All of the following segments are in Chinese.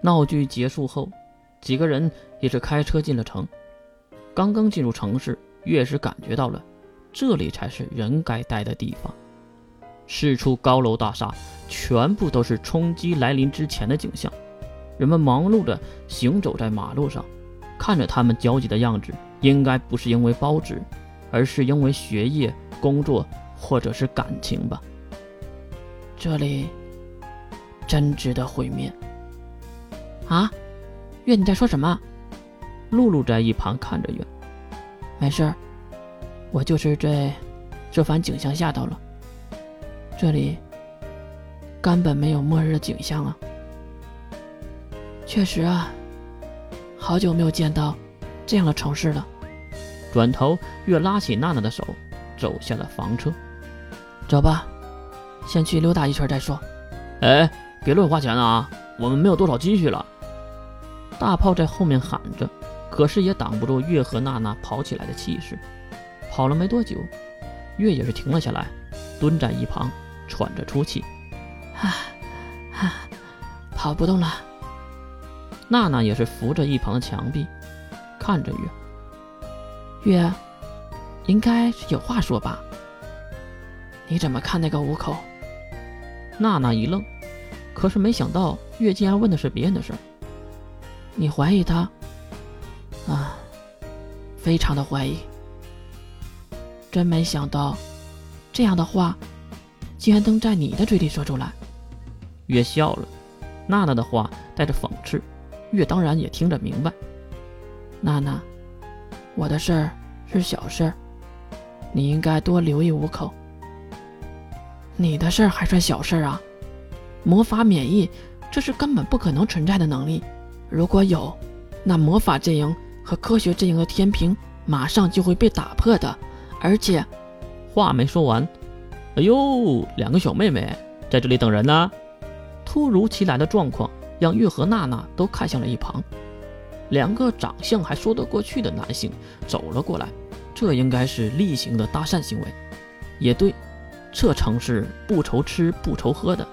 闹剧结束后，几个人也是开车进了城。刚刚进入城市，越是感觉到了，这里才是人该待的地方。四处高楼大厦，全部都是冲击来临之前的景象。人们忙碌着行走在马路上，看着他们焦急的样子，应该不是因为包纸，而是因为学业、工作或者是感情吧。这里真值得毁灭啊！月，你在说什么？露露在一旁看着月。没事儿，我就是在这番景象吓到了。这里根本没有末日的景象啊！确实啊，好久没有见到这样的城市了。转头，月拉起娜娜的手，走下了房车。走吧，先去溜达一圈再说。哎，别乱花钱啊！我们没有多少积蓄了。大炮在后面喊着，可是也挡不住月和娜娜跑起来的气势。跑了没多久，月也是停了下来，蹲在一旁。喘着粗气，啊啊，跑不动了。娜娜也是扶着一旁的墙壁，看着月。月，应该是有话说吧？你怎么看那个五口？娜娜一愣，可是没想到月竟然问的是别人的事儿。你怀疑他？啊，非常的怀疑。真没想到，这样的话。竟然能在你的嘴里说出来，月笑了。娜娜的话带着讽刺，月当然也听着明白。娜娜，我的事儿是小事儿，你应该多留意五口。你的事儿还算小事儿啊？魔法免疫，这是根本不可能存在的能力。如果有，那魔法阵营和科学阵营的天平马上就会被打破的。而且，话没说完。哎呦，两个小妹妹在这里等人呢！突如其来的状况让月和娜娜都看向了一旁。两个长相还说得过去的男性走了过来，这应该是例行的搭讪行为。也对，这城市不愁吃不愁喝的，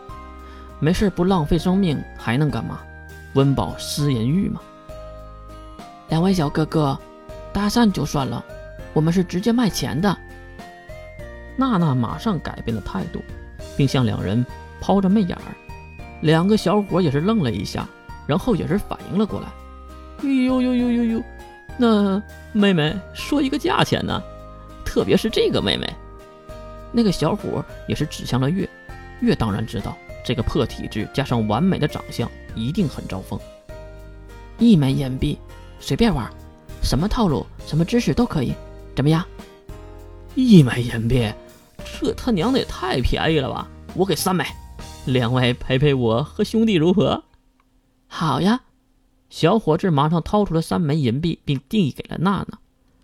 没事不浪费生命还能干嘛？温饱思淫欲嘛。两位小哥哥，搭讪就算了，我们是直接卖钱的。娜娜马上改变了态度，并向两人抛着媚眼儿。两个小伙也是愣了一下，然后也是反应了过来。哎呦呦呦呦呦，那妹妹说一个价钱呢？特别是这个妹妹，那个小伙也是指向了月。月当然知道，这个破体质加上完美的长相，一定很招风。一枚银币，随便玩，什么套路、什么知识都可以，怎么样？一枚银币。这他娘的也太便宜了吧！我给三枚，两位陪陪我和兄弟如何？好呀！小伙子马上掏出了三枚银币，并递给了娜娜。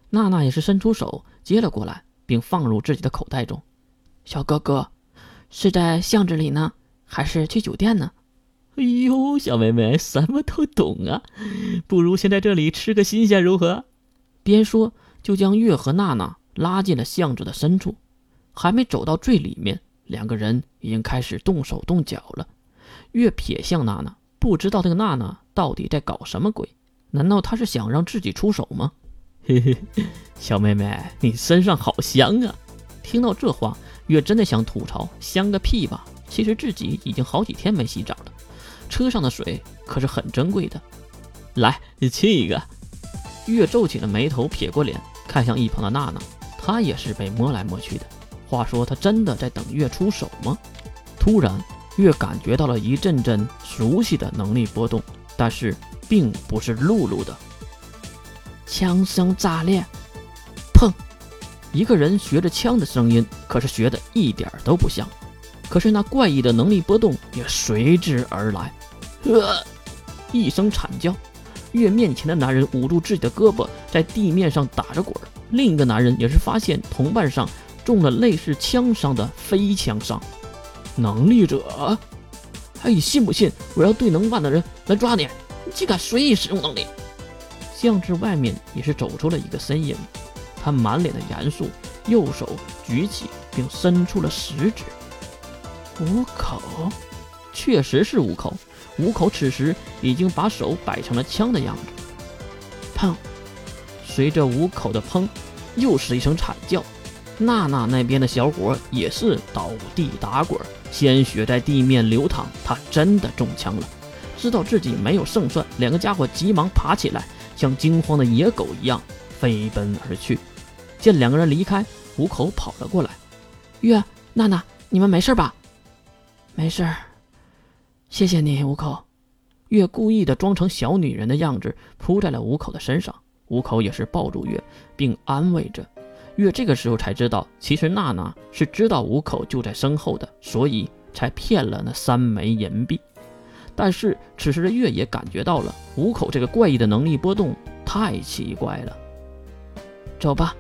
娜娜也是伸出手接了过来，并放入自己的口袋中。小哥哥，是在巷子里呢，还是去酒店呢？哎呦，小妹妹什么都懂啊！不如先在这里吃个新鲜如何？边说就将月和娜娜拉进了巷子的深处。还没走到最里面，两个人已经开始动手动脚了。月瞥向娜娜，不知道这个娜娜到底在搞什么鬼？难道她是想让自己出手吗？嘿嘿，小妹妹，你身上好香啊！听到这话，月真的想吐槽：香个屁吧！其实自己已经好几天没洗澡了，车上的水可是很珍贵的。来，你亲一个。月皱起了眉头，撇过脸看向一旁的娜娜，她也是被摸来摸去的。话说他真的在等月出手吗？突然，月感觉到了一阵阵熟悉的能力波动，但是并不是露露的。枪声炸裂，砰！一个人学着枪的声音，可是学的一点都不像。可是那怪异的能力波动也随之而来。呃，一声惨叫，月面前的男人捂住自己的胳膊，在地面上打着滚。另一个男人也是发现同伴上。中了类似枪伤的飞枪伤，能力者，哎，你信不信我要对能办的人来抓你？你竟敢随意使用能力！巷子外面也是走出了一个身影，他满脸的严肃，右手举起并伸出了食指。五口，确实是五口。五口此时已经把手摆成了枪的样子。砰！随着五口的砰，又是一声惨叫。娜娜那边的小伙也是倒地打滚，鲜血在地面流淌。他真的中枪了，知道自己没有胜算，两个家伙急忙爬起来，像惊慌的野狗一样飞奔而去。见两个人离开，五口跑了过来：“月娜娜，你们没事吧？”“没事，谢谢你，五口。”月故意的装成小女人的样子，扑在了五口的身上。五口也是抱住月，并安慰着。月这个时候才知道，其实娜娜是知道五口就在身后的，所以才骗了那三枚银币。但是此时的月也感觉到了五口这个怪异的能力波动太奇怪了。走吧，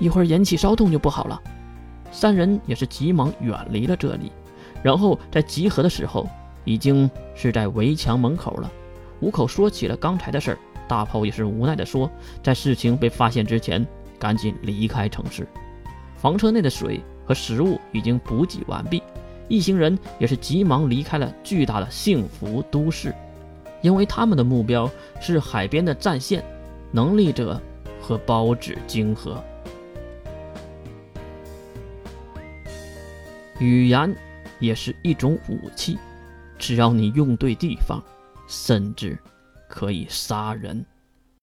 一会儿引起骚动就不好了。三人也是急忙远离了这里，然后在集合的时候，已经是在围墙门口了。五口说起了刚才的事儿，大炮也是无奈的说，在事情被发现之前。赶紧离开城市，房车内的水和食物已经补给完毕，一行人也是急忙离开了巨大的幸福都市，因为他们的目标是海边的战线，能力者和包纸晶核。语言也是一种武器，只要你用对地方，甚至可以杀人。